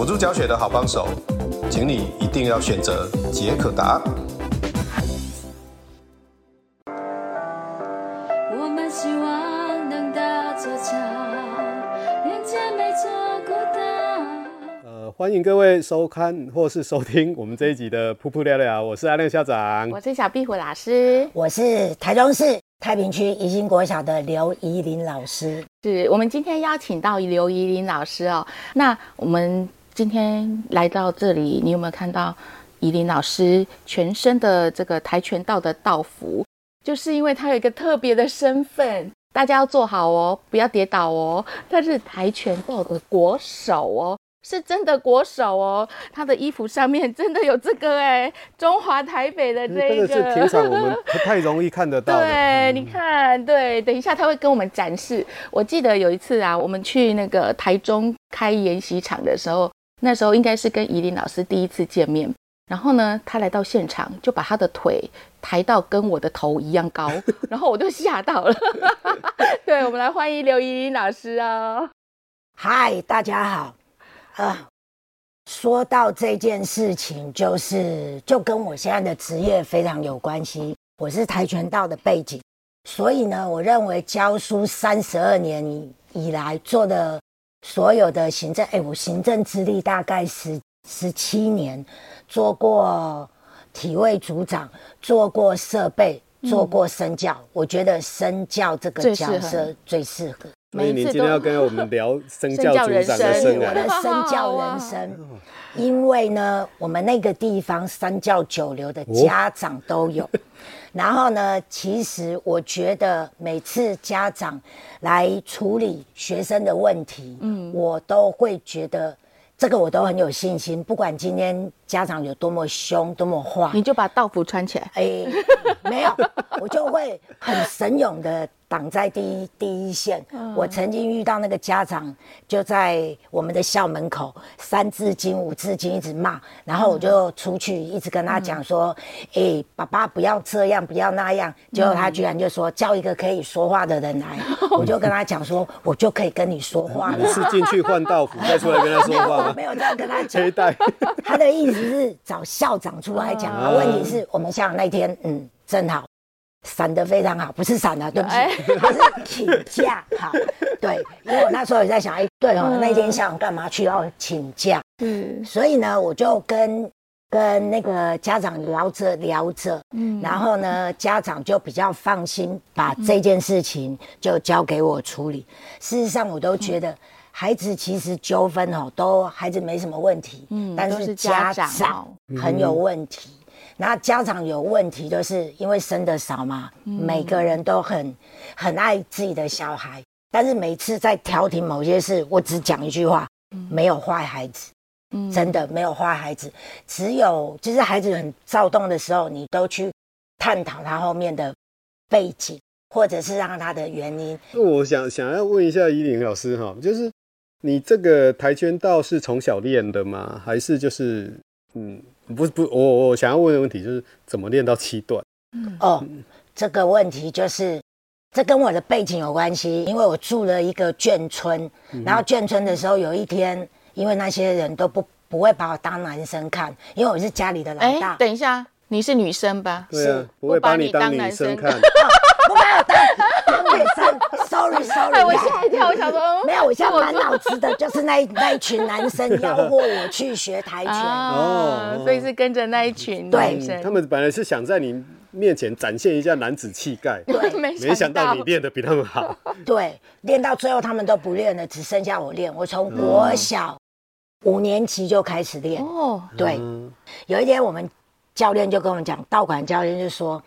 辅助教学的好帮手，请你一定要选择杰可达。我们希望能搭座桥，连接每座孤岛。呃，欢迎各位收看或是收听我们这一集的噗噗聊聊，我是阿亮校长，我是小壁虎老师，我是台中市太平区宜兴国小的刘怡伶老师。是我们今天邀请到刘怡伶老师哦，那我们。今天来到这里，你有没有看到怡琳老师全身的这个跆拳道的道服？就是因为他有一个特别的身份，大家要做好哦，不要跌倒哦。他是跆拳道的国手哦，是真的国手哦。他的衣服上面真的有这个哎，中华台北的这个。这个是平常我们不太容易看得到的。对，你看，对，等一下他会跟我们展示。我记得有一次啊，我们去那个台中开研习场的时候。那时候应该是跟怡琳老师第一次见面，然后呢，他来到现场就把他的腿抬到跟我的头一样高，然后我就吓到了。对，我们来欢迎刘怡琳老师哦。嗨，大家好。啊，说到这件事情，就是就跟我现在的职业非常有关系。我是跆拳道的背景，所以呢，我认为教书三十二年以来做的。所有的行政，哎，我行政资历大概十十七年，做过体位组长，做过设备，做过身教。嗯、我觉得身教这个角色最适合。所以你今天要跟我们聊 生教组长的生我的身教人生。因为呢，我们那个地方三教九流的家长都有。哦然后呢，其实我觉得每次家长来处理学生的问题，嗯，我都会觉得这个我都很有信心。不管今天家长有多么凶、多么坏，你就把道服穿起来。哎，没有，我就会很神勇的。挡在第一第一线。我曾经遇到那个家长，就在我们的校门口，三字经、五字经一直骂，然后我就出去一直跟他讲说：“哎，爸爸不要这样，不要那样。”结果他居然就说：“叫一个可以说话的人来。”我就跟他讲说：“我就可以跟你说话了。”你是进去换道服再出来跟他说话吗？没有这样跟他讲。他的意思是找校长出来讲啊。问题是我们校长那天，嗯，正好。闪得非常好，不是闪的，对不起，他是请假好。对，因为我那时候也在想，哎，对哦，那天校长干嘛去要请假？嗯，所以呢，我就跟跟那个家长聊着聊着，嗯，然后呢，家长就比较放心，把这件事情就交给我处理。事实上，我都觉得孩子其实纠纷哦，都孩子没什么问题，嗯，但是家长很有问题。那家长有问题，就是因为生的少嘛，嗯、每个人都很很爱自己的小孩，但是每次在调停某些事，我只讲一句话：嗯、没有坏孩子，嗯、真的没有坏孩子，只有就是孩子很躁动的时候，你都去探讨他后面的背景，或者是让他的原因。我想想要问一下怡伶老师哈，就是你这个跆拳道是从小练的吗？还是就是嗯？不是不，我我想要问的问题就是怎么练到七段？嗯哦，这个问题就是这跟我的背景有关系，因为我住了一个眷村，然后眷村的时候有一天，因为那些人都不不会把我当男生看，因为我是家里的老大。等一下，你是女生吧？对啊，不会把你当男生看。不把我当当女生。Sorry Sorry，哎，我吓一跳，我想说，没有，我现在满脑子的就是那那一群男生吆喝我去学跆拳，哦，所以是跟着那一群男生。他们本来是想在你面前展现一下男子气概，对，没想到你练的比他们好。对，练到最后他们都不练了，只剩下我练。我从国小五年级就开始练。哦，对，有一天我们教练就跟我们讲，道馆教练就说。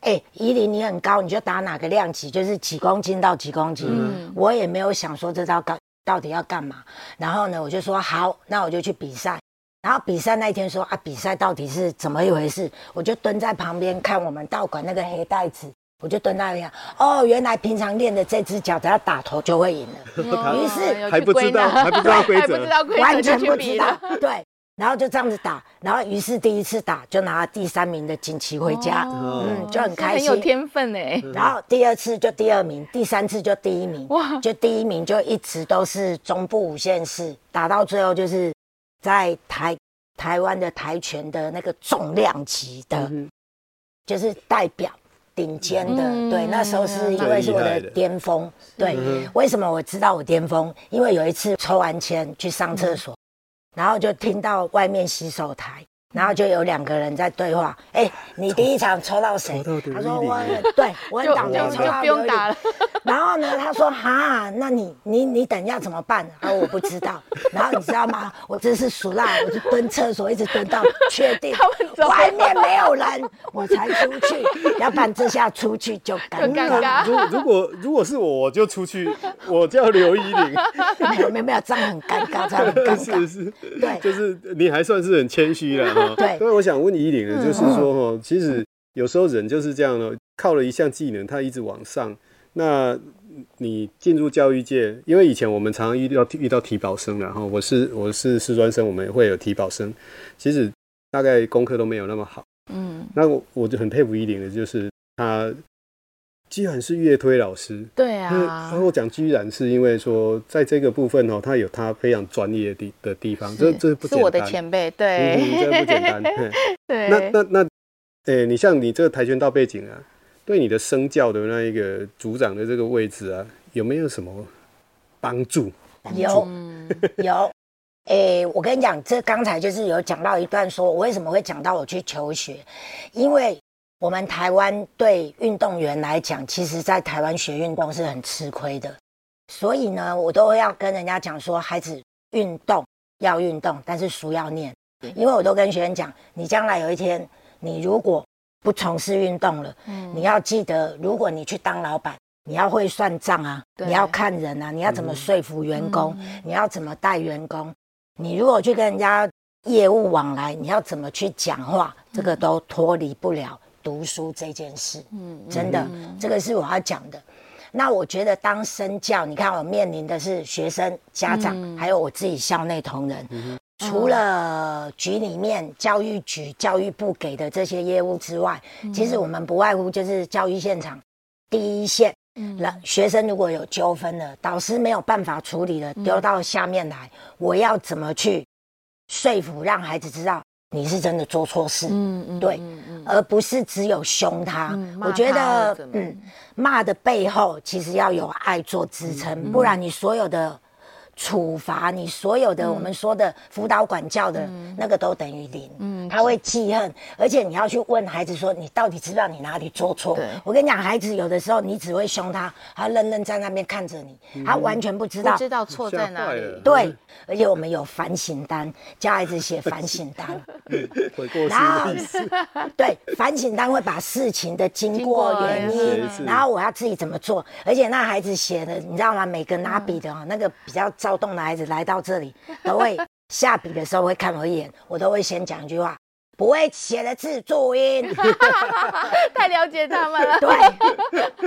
哎、欸，怡伶你很高，你就打哪个量级，就是几公斤到几公斤。嗯，我也没有想说这招高到底要干嘛？然后呢，我就说好，那我就去比赛。然后比赛那一天说啊，比赛到底是怎么一回事？我就蹲在旁边看我们道馆那个黑袋子，我就蹲在那边。哦，原来平常练的这只脚，只要打头就会赢了。于是还不知道，还不知道规则，完全不知道。对。然后就这样子打，然后于是第一次打就拿了第三名的锦旗回家，哦、嗯，就很开心，很有天分哎。然后第二次就第二名，第三次就第一名，哇，就第一名就一直都是中部五县市，打到最后就是在台台湾的跆拳的那个重量级的，嗯、就是代表顶尖的，嗯、对，那时候是因为是我的巅峰，对，嗯、为什么我知道我巅峰？因为有一次抽完签去上厕所。嗯然后就听到外面洗手台，然后就有两个人在对话。哎，你第一场抽到谁？他说我，对，我很倒霉，抽到刘以霖。然后呢，他说哈，那你你你等一下怎么办？他说我不知道。然后你知道吗？我真是熟辣，我就蹲厕所，一直蹲到确定 外面没有人，我才出去。要不然这下出去就尴尬。如如果如果是我，我就出去。我叫刘依林。没有没有没有，这样很尴尬，这样很尴尬。是是，对，就是你还算是很谦虚了哈。对。所以我想问依林的就是说哈，其实有时候人就是这样的，靠了一项技能，他一直往上。那你进入教育界，因为以前我们常常遇到遇到体保生，然后我是我是师专生，我们也会有提保生，其实大概功课都没有那么好。嗯，那我我就很佩服依林的，就是他居然是乐推老师。对啊，然后我讲居然是因为说，在这个部分哦，他有他非常专业的的地方，这这不。是我的前辈，对，嗯，这不简单。对，那那那，哎，你像你这个跆拳道背景啊。对你的生教的那一个组长的这个位置啊，有没有什么帮助？有有，哎，我跟你讲，这刚才就是有讲到一段，说我为什么会讲到我去求学，因为我们台湾对运动员来讲，其实在台湾学运动是很吃亏的，所以呢，我都会要跟人家讲说，孩子运动要运动，但是书要念，因为我都跟学生讲，你将来有一天，你如果不从事运动了，嗯，你要记得，如果你去当老板，你要会算账啊，你要看人啊，你要怎么说服员工，嗯、你要怎么带员工，你如果去跟人家业务往来，你要怎么去讲话，这个都脱离不了读书这件事，嗯，真的，嗯、这个是我要讲的。那我觉得当身教，你看我面临的是学生、家长，嗯、还有我自己校内同仁。嗯除了局里面教育局、教育部给的这些业务之外，其实我们不外乎就是教育现场第一线。嗯，学生如果有纠纷了，导师没有办法处理了，丢到下面来，我要怎么去说服让孩子知道你是真的做错事？嗯嗯，对，而不是只有凶他。我觉得，嗯，骂的背后其实要有爱做支撑，不然你所有的。处罚你所有的我们说的辅导管教的那个都等于零，嗯，他会记恨，而且你要去问孩子说，你到底知不知道你哪里做错？我跟你讲，孩子有的时候你只会凶他，他愣愣在那边看着你，他完全不知道不知道错在哪里。对，而且我们有反省单，教孩子写反省单，然后 对反省单会把事情的经过原因，然后我要自己怎么做，而且那孩子写的你知道吗？每个拿笔的那个比较躁动的孩子来到这里，都会下笔的时候会看我一眼，我都会先讲一句话：不会写的字注音。太了解他们了。对，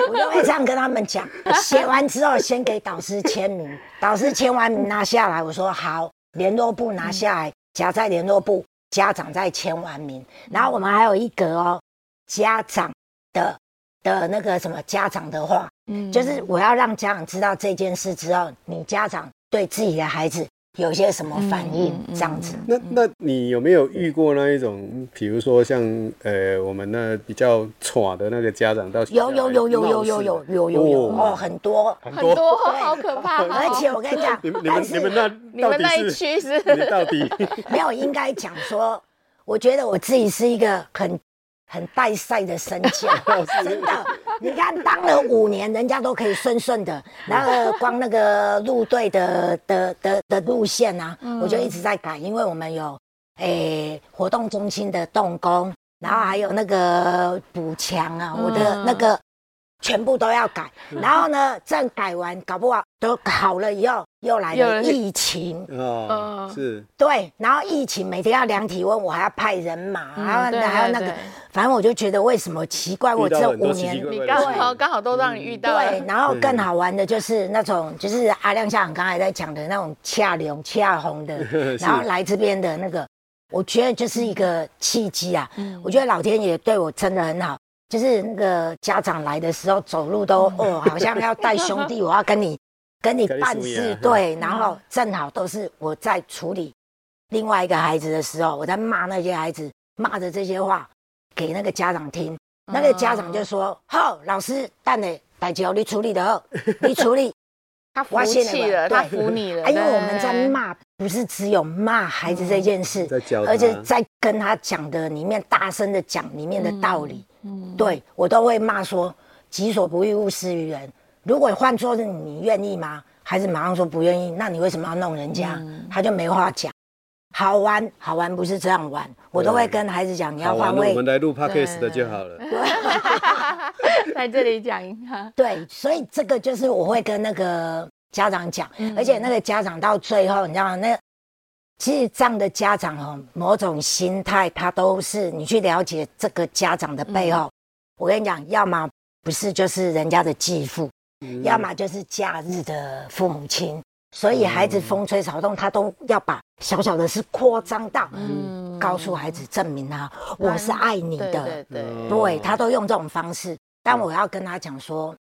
我都会这样跟他们讲。写完之后，先给导师签名，导师签完名拿下来，我说好，联络部拿下来，夹在联络部，家长再签完名。然后我们还有一格哦，家长的的那个什么家长的话，嗯，就是我要让家长知道这件事之后，你家长。对自己的孩子有些什么反应？这样子。那那你有没有遇过那一种，比如说像呃，我们那比较闯的那个家长到有有有有有有有有有有哦，很多很多，好可怕。而且我跟你讲，你们你们你们那 你们那一区是？你到底没有应该讲说，我觉得我自己是一个很。很带赛的身教，真的。你看，当了五年，人家都可以顺顺的。然后光那个路队的的的的路线啊，我就一直在改，因为我们有诶、欸、活动中心的动工，然后还有那个补墙啊，我的那个全部都要改。然后呢，这样改完，搞不好都好了以后，又来了疫情。哦，是，对，然后疫情每天要量体温，我还要派人马，然后还有那个，反正我就觉得为什么奇怪，我这五年你刚好刚好都让你遇到，对，然后更好玩的就是那种，就是阿亮校长刚才在讲的那种恰龙恰红的，然后来这边的那个，我觉得就是一个契机啊，我觉得老天爷对我真的很好，就是那个家长来的时候走路都哦，好像要带兄弟，我要跟你。跟你办事对，然后正好都是我在处理另外一个孩子的时候，我在骂那些孩子，骂着这些话给那个家长听，那个家长就说：“好，老师，但你代求你处理的好，你处理。”他服气了，他服你了。因为我们在骂，不是只有骂孩子这件事，而且在跟他讲的里面大声的讲里面的道理。嗯，对我都会骂说：“己所不欲，勿施于人。”如果换做是你愿意吗？孩子马上说不愿意，那你为什么要弄人家？嗯、他就没话讲。好玩，好玩不是这样玩，我都会跟孩子讲，你要换位。我们来录 podcast 的就好了。对，在这里讲一下。对，所以这个就是我会跟那个家长讲，嗯、而且那个家长到最后，你知道吗？那其实这样的家长哦，某种心态，他都是你去了解这个家长的背后。嗯、我跟你讲，要么不是就是人家的继父。要么就是假日的父母亲，所以孩子风吹草动，他都要把小小的事扩张到，嗯，告诉孩子证明他我是爱你的，对对他都用这种方式。但我要跟他讲说，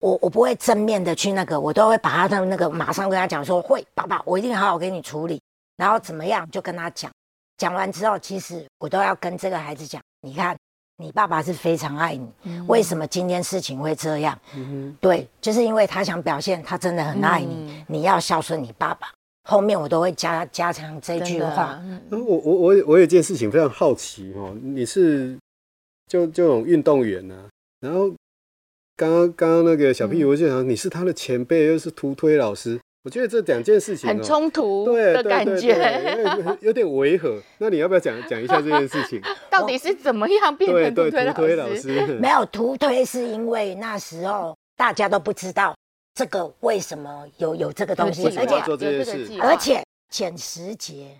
我我不会正面的去那个，我都会把他的那个马上跟他讲说，会爸爸，我一定好好给你处理，然后怎么样就跟他讲。讲完之后，其实我都要跟这个孩子讲，你看。你爸爸是非常爱你，嗯、为什么今天事情会这样？嗯、哼对，就是因为他想表现他真的很爱你，嗯、你要孝顺你爸爸。后面我都会加加强这句话。我我我我有一件事情非常好奇哦，你是就这种运动员呢、啊？然后刚刚刚刚那个小屁，我就想你是他的前辈，又是图推老师。我觉得这两件事情很冲突的感觉，有点违和。那你要不要讲讲一下这件事情？到底是怎么样变成图推老师？没有图推，是因为那时候大家都不知道这个为什么有有这个东西，而且做这件事，而且减十节，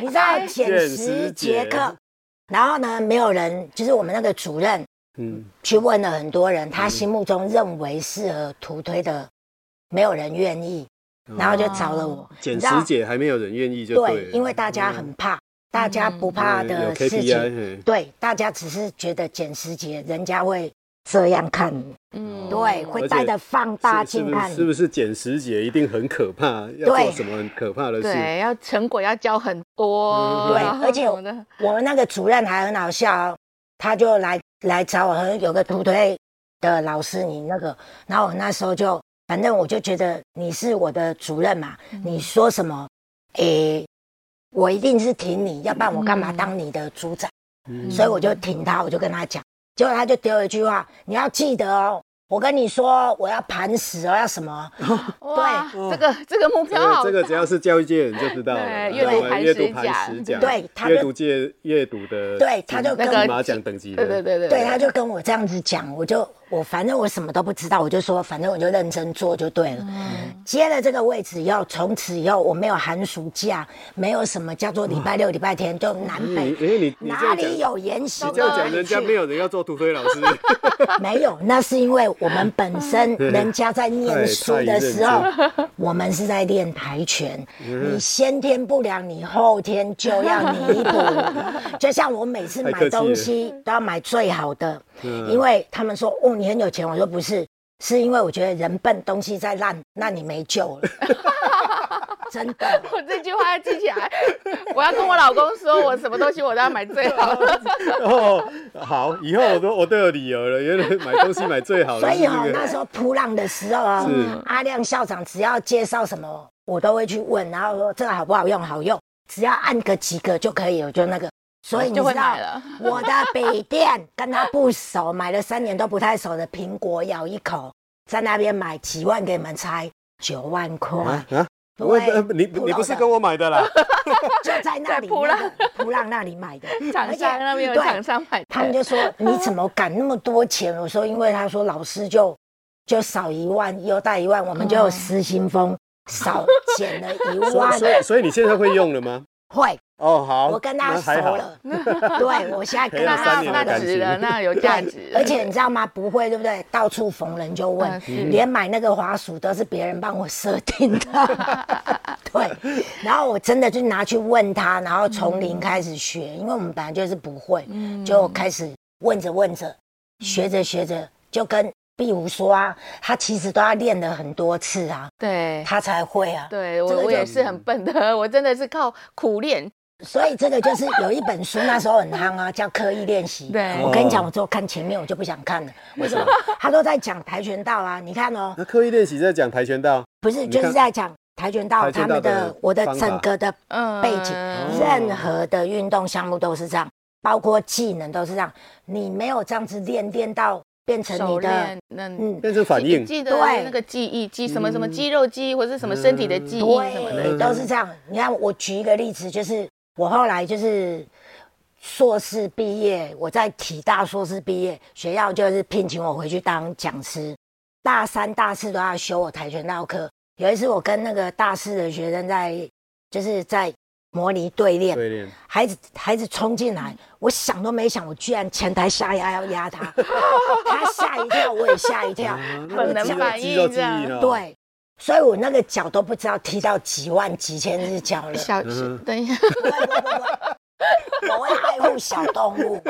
你知道减十节课，然后呢，没有人，就是我们那个主任，嗯，去问了很多人，他心目中认为适合图推的。没有人愿意，然后就找了我。简师姐还没有人愿意就对，因为大家很怕，嗯、大家不怕的事情，嗯、对，大家只是觉得简师姐，人家会这样看你，嗯，对，会带着放大镜看你，是不是减十节一定很可怕？要做什么很可怕的事？对，要成果要交很多，嗯、对，而且我们那个主任还很好笑，他就来来找我，有个图推的老师，你那个，然后我那时候就。反正我就觉得你是我的主任嘛，嗯、你说什么，诶、欸，我一定是挺你，要不然我干嘛当你的组长？嗯、所以我就挺他，我就跟他讲，结果他就丢了一句话，你要记得哦。我跟你说，我要盘石哦要什么？对，这个这个目标好。这个只要是教育界人就知道了。阅读磐石奖，对，阅读界阅读的，对，他就跟金马奖等级对，对对对对，他就跟我这样子讲，我就我反正我什么都不知道，我就说反正我就认真做就对了。接了这个位置以后，从此以后我没有寒暑假，没有什么叫做礼拜六礼拜天就南北，你哪里有研习？你这样讲，人家没有人要做图推老师。没有，那是因为。我们本身 人家在念书的时候，我们是在练跆拳。你先天不良，你后天就要弥补。就像我每次买东西都要买最好的，因为他们说哦，你很有钱，我说不是，是因为我觉得人笨，东西再烂，那你没救了。真的，我这句话要记起来。我要跟我老公说，我什么东西我都要买最好的。哦，好，以后我都我都有理由了，原来买东西买最好的。所以哈，那时候噗浪的时候啊，阿亮校长只要介绍什么，我都会去问，然后说这个好不好用？好用，只要按个几个就可以我，就那个。所以你知道，我的笔电跟他不熟，买了三年都不太熟的苹果，咬一口，在那边买几万给你们猜，九万块。我呃，你你不是跟我买的啦？就在那里，噗浪噗浪那里买的，厂商那边有厂商买的。他们就说，你怎么敢那么多钱？我说因为他说老师就就少一万，又带一万，我们就有失心疯。少减了一万。所以所以你现在会用了吗？会，哦，好，我跟他熟那还好了。对，我现在跟他那值了，那有价值。而且你知道吗？不会，对不对？到处逢人就问，嗯连买那个滑鼠都是别人帮我设定的。对，然后我真的就拿去问他，然后从零开始学，因为我们本来就是不会，就开始问着问着，学着学着，就跟壁虎说啊，他其实都要练了很多次啊，对他才会啊。对，我我也是很笨的，我真的是靠苦练。所以这个就是有一本书，那时候很夯啊，叫《刻意练习》。对我跟你讲，我只有看前面，我就不想看了。为什么？他都在讲跆拳道啊，你看哦，那刻意练习在讲跆拳道，不是就是在讲跆拳道他们的的我的整个的嗯背景，哦任何的运动项目都是这样，包括技能都是这样。你没有这样子练练到变成你的练，那嗯，变成反应。记得对那个记忆记什么什么肌肉记忆或者是什么身体的记忆什么对，的，都是这样。你看，我举一个例子，就是我后来就是硕士毕业，我在体大硕士毕业，学校就是聘请我回去当讲师。大三、大四都要修我跆拳道课。有一次，我跟那个大四的学生在，就是在模拟对练，对练，孩子孩子冲进来，我想都没想，我居然前台下压要压他，他吓一跳，我也吓一跳，本能反应这样。对，所以我那个脚都不知道踢到几万几千只脚了。小心等一下，不会不会不会，我会爱护小动物。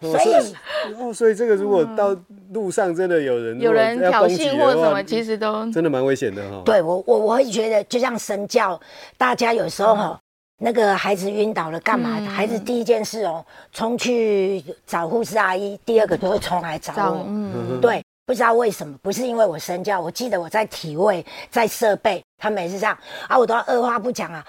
对，所以哦，所以这个如果到路上真的有人有人挑衅的话或什么，其实都真的蛮危险的哈。对我我我会觉得，就像身教，大家有时候哈，那个孩子晕倒了干嘛？嗯孩子第一件事哦，冲去找护士阿姨，第二个就会冲来找找我。嗯，对，不知道为什么，不是因为我身教，我记得我在体位，在设备，他们也是这样啊，我都要二话不讲啊，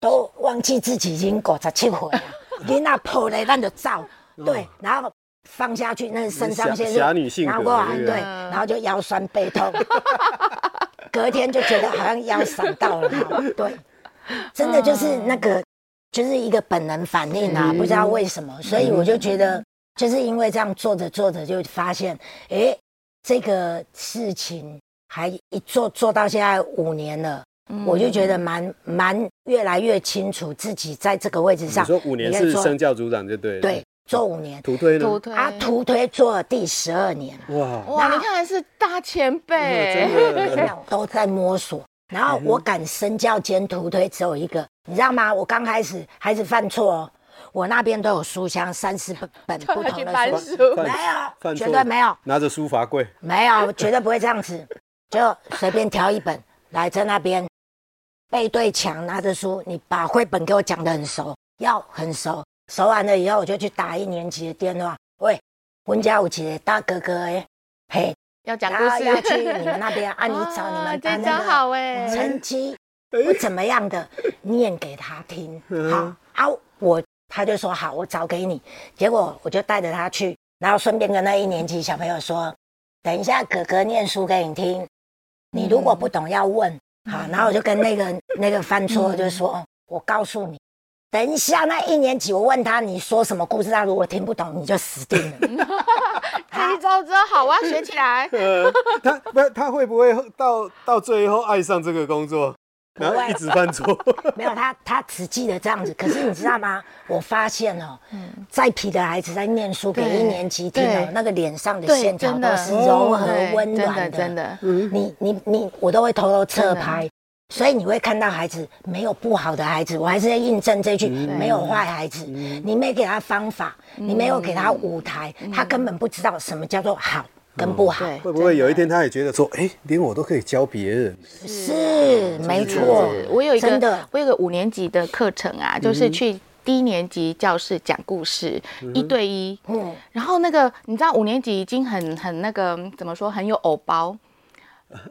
都忘记自己已经五十七回了，你那破嘞，咱就照，对，然后放下去，那肾上腺素拿过来，对，然后就腰酸背痛，隔天就觉得好像腰闪到了，哈对，真的就是那个，就是一个本能反应啊，不知道为什么，所以我就觉得，就是因为这样做着做着就发现，哎，这个事情还一做做到现在五年了，我就觉得蛮蛮越来越清楚自己在这个位置上。你说五年是生教组长就对了。对，做五年，图推呢？图推啊，图推做了第十二年。哇，哇，你看还是大前辈，真的 都在摸索。然后我敢身教兼图推只有一个，你知道吗？我刚开始孩子犯错哦，我那边都有书箱，三十本 本不同的翻书，没有，绝对没有，拿着书罚跪，没有，绝对不会这样子，就随便挑一本来在那边背对墙拿着书，你把绘本给我讲得很熟，要很熟，熟完了以后我就去打一年级的电话，喂，温家有一个大哥哥哎，嘿。要讲故事，要去你们 那边啊，你找你哇们这招班那个好哎，成绩不怎么样的，念给他听。好啊，我他就说好，我找给你。结果我就带着他去，然后顺便跟那一年级小朋友说，等一下哥哥念书给你听，你如果不懂要问。好，然后我就跟那个 那个犯错就说，我告诉你。等一下，那一年级我问他你说什么故事，他如果听不懂，你就死定了。这一招真好，我要学起来。呃，他不，他会不会到到最后爱上这个工作，然后一直犯错？没有他，他只记得这样子。可是你知道吗？我发现哦，再皮的孩子在念书给一年级听哦对，那个脸上的线条都是柔和对温真的暖真的，你你你，我都会偷偷侧拍，所以你会看到孩子没有不好的孩子，我还是在印证这句，没有坏孩子。你没给他方法，你没有给他舞台，他根本不知道什么叫做好跟不好。对，会不会有一天他也觉得说，哎，连我都可以教别人？是没错，我有一个真的。我有一个五年级的课程啊，就是去低年级教室讲故事，一对一。嗯，然后那个你知道五年级已经很很那个怎么说很有偶包，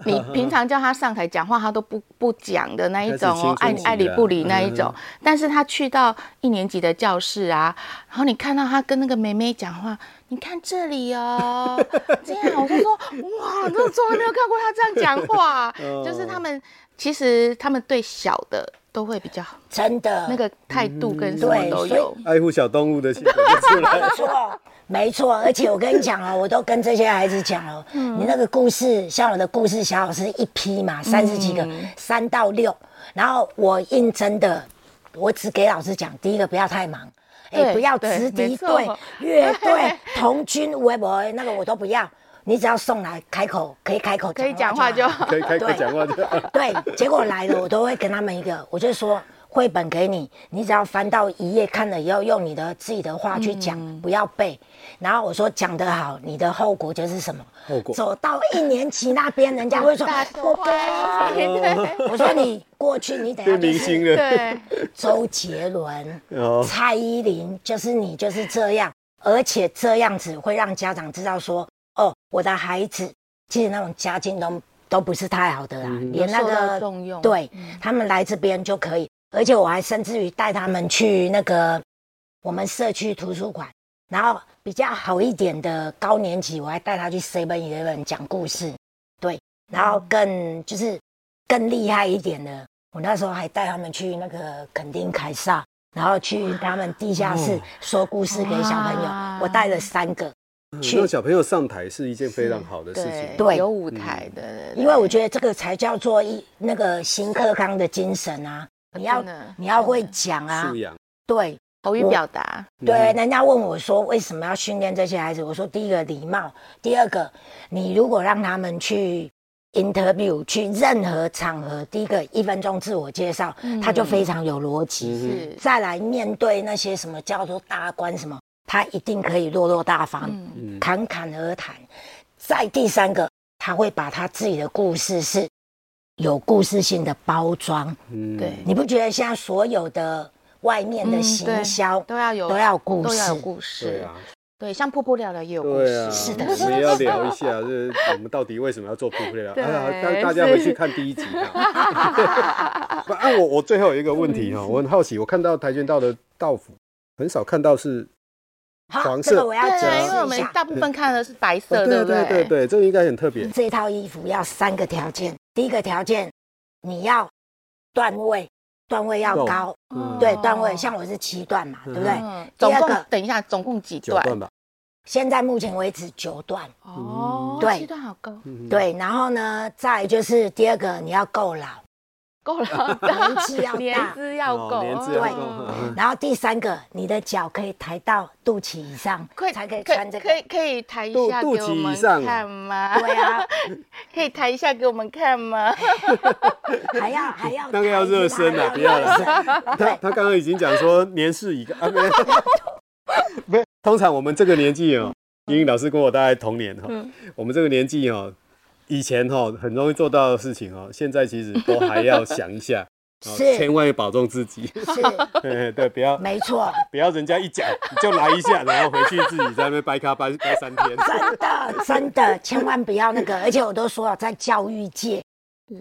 你 平常叫他上台讲话，他都不不讲的那一种哦，爱爱理不理那一种。但是他去到一年级的教室啊，然后你看到他跟那个妹妹讲话，你看这里哦，这样我就说哇，我从来没有看过他这样讲话，就是他们其实他们对小的。都会比较好，真的那个态度跟什对么都有。爱护小动物的性格就出来没。错，没错，而且我跟你讲哦，我都跟这些孩子讲哦，你那个故事，像我的故事小老师一批嘛，三十几个，三到六，然后我应征的，我只给老师讲，第一个不要太忙，哎，对不要直敌对、乐队、童军、微博那个我都不要，你只要送来开口可以开口可以讲话就。好。可以开口讲话就好。对，结果来了，我都会跟他们一个，我就说绘本给你，你只要翻到一页看了以后，用你的自己的话去讲，不要背。然后我说讲得好，你的后果就是什么？后果。走到一年级那边，人家会说大受欢迎，对我说你过去你等下变明星了。对，周杰伦、哦，蔡依林，就是你就是这样，而且这样子会让家长知道说，哦，我的孩子其实那种家境都都不是太好的啦，连那个重用。对、他们来这边就可以，而且我还甚至于带他们去那个我们社区图书馆，然后比较好一点的高年级，我还带他去 Seven Eleven 讲故事，对，然后更就是更厉害一点的，我那时候还带他们去那个垦丁凯撒，然后去他们地下室说故事给小朋友，我带了三个。去让小朋友上台是一件非常好的事情。对有舞台的，因为我觉得这个才叫做一那个新课纲的精神啊！你要你要会讲啊素，养，对口语表达，对，嗯人家问我说为什么要训练这些孩子，我说第一个礼貌，第二个你如果让他们去 interview 去任何场合，第一个一分钟自我介绍，他就非常有逻辑，再来面对那些什么叫做大官什么，他一定可以落落大方。嗯，侃侃而谈。再第三个，他会把他自己的故事是有故事性的包装。嗯对，你不觉得现在所有的外面的嗯行对销都要有都要有故都要有事？故事，对啊，对，像瀑布聊聊也有故事，是的我们也要聊一下，就是我们到底为什么要做瀑布聊？聊哎呀，大大家回去看第一集啊。不，啊，我我最后有一个问题哈，我很好奇，我看到跆拳道的道服很少看到是好，黄色这个我要对啊，解因为我们。大部分看的是白色，哦对不对对对，这个应该很特别。这套衣服要三个条件，第一个条件你要段位，段位要高，嗯对，段位像我是七段嘛，嗯对不对？嗯，总共第二个等一下，总共几段？九段吧，现在目前为止九段。哦，对七段好高，嗯，对，然后呢，再就是第二个你要够老，够了，年纪要年大，资要年资要对够嗯。然后第三个你的脚可以抬到肚脐以上，可以才可以可穿这个。可。以可以抬一下肚给我们肚脐以上看吗？对啊，可以抬一下给我们看吗？还要还要 那个要热身的不要了他对，他刚刚已经讲说年事已高啊，没有，不是，通常我们这个年纪哦，英英老师跟我大概同年哈，嗯。我们这个年纪哦，以前哈很容易做到的事情哦，现在其实都还要想一下，千万要保重自己，是。对 对，不要没错，不要人家一讲你就来一下，然后回去自己在那边掰咖掰掰三天，真的真的，千万不要那个。而且我都说了，在教育界，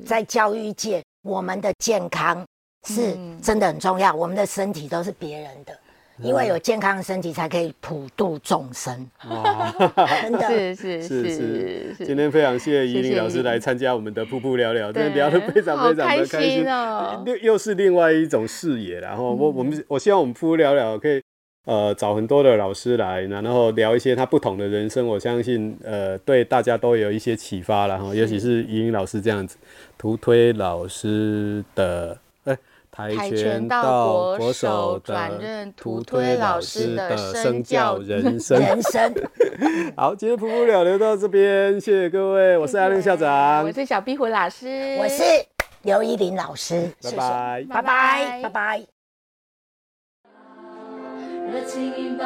在教育界，我们的健康是嗯。真的很重要，我们的身体都是别人的。因为有健康的身体，才可以普度众生。哇，真的，是是是是是，今天非常谢谢依林老师来参加我们的瀑布聊聊，真的聊得非常非常的开心哦。又又是另外一种视野，然后我我们我希望我们瀑布聊聊可以呃找很多的老师来，然后聊一些他不同的人生，我相信呃对大家都有一些启发啦。哈，尤其是依林老师这样子，图推老师的。跆跆拳拳道道国国手手转任图图推推老老师师的的身身教教人生。人生。好，今天瀑布聊留到这边，谢谢各位，我是阿亮校长我，是小壁虎老师，我是刘依林老师，拜拜。拜拜，拜拜。热情引爆。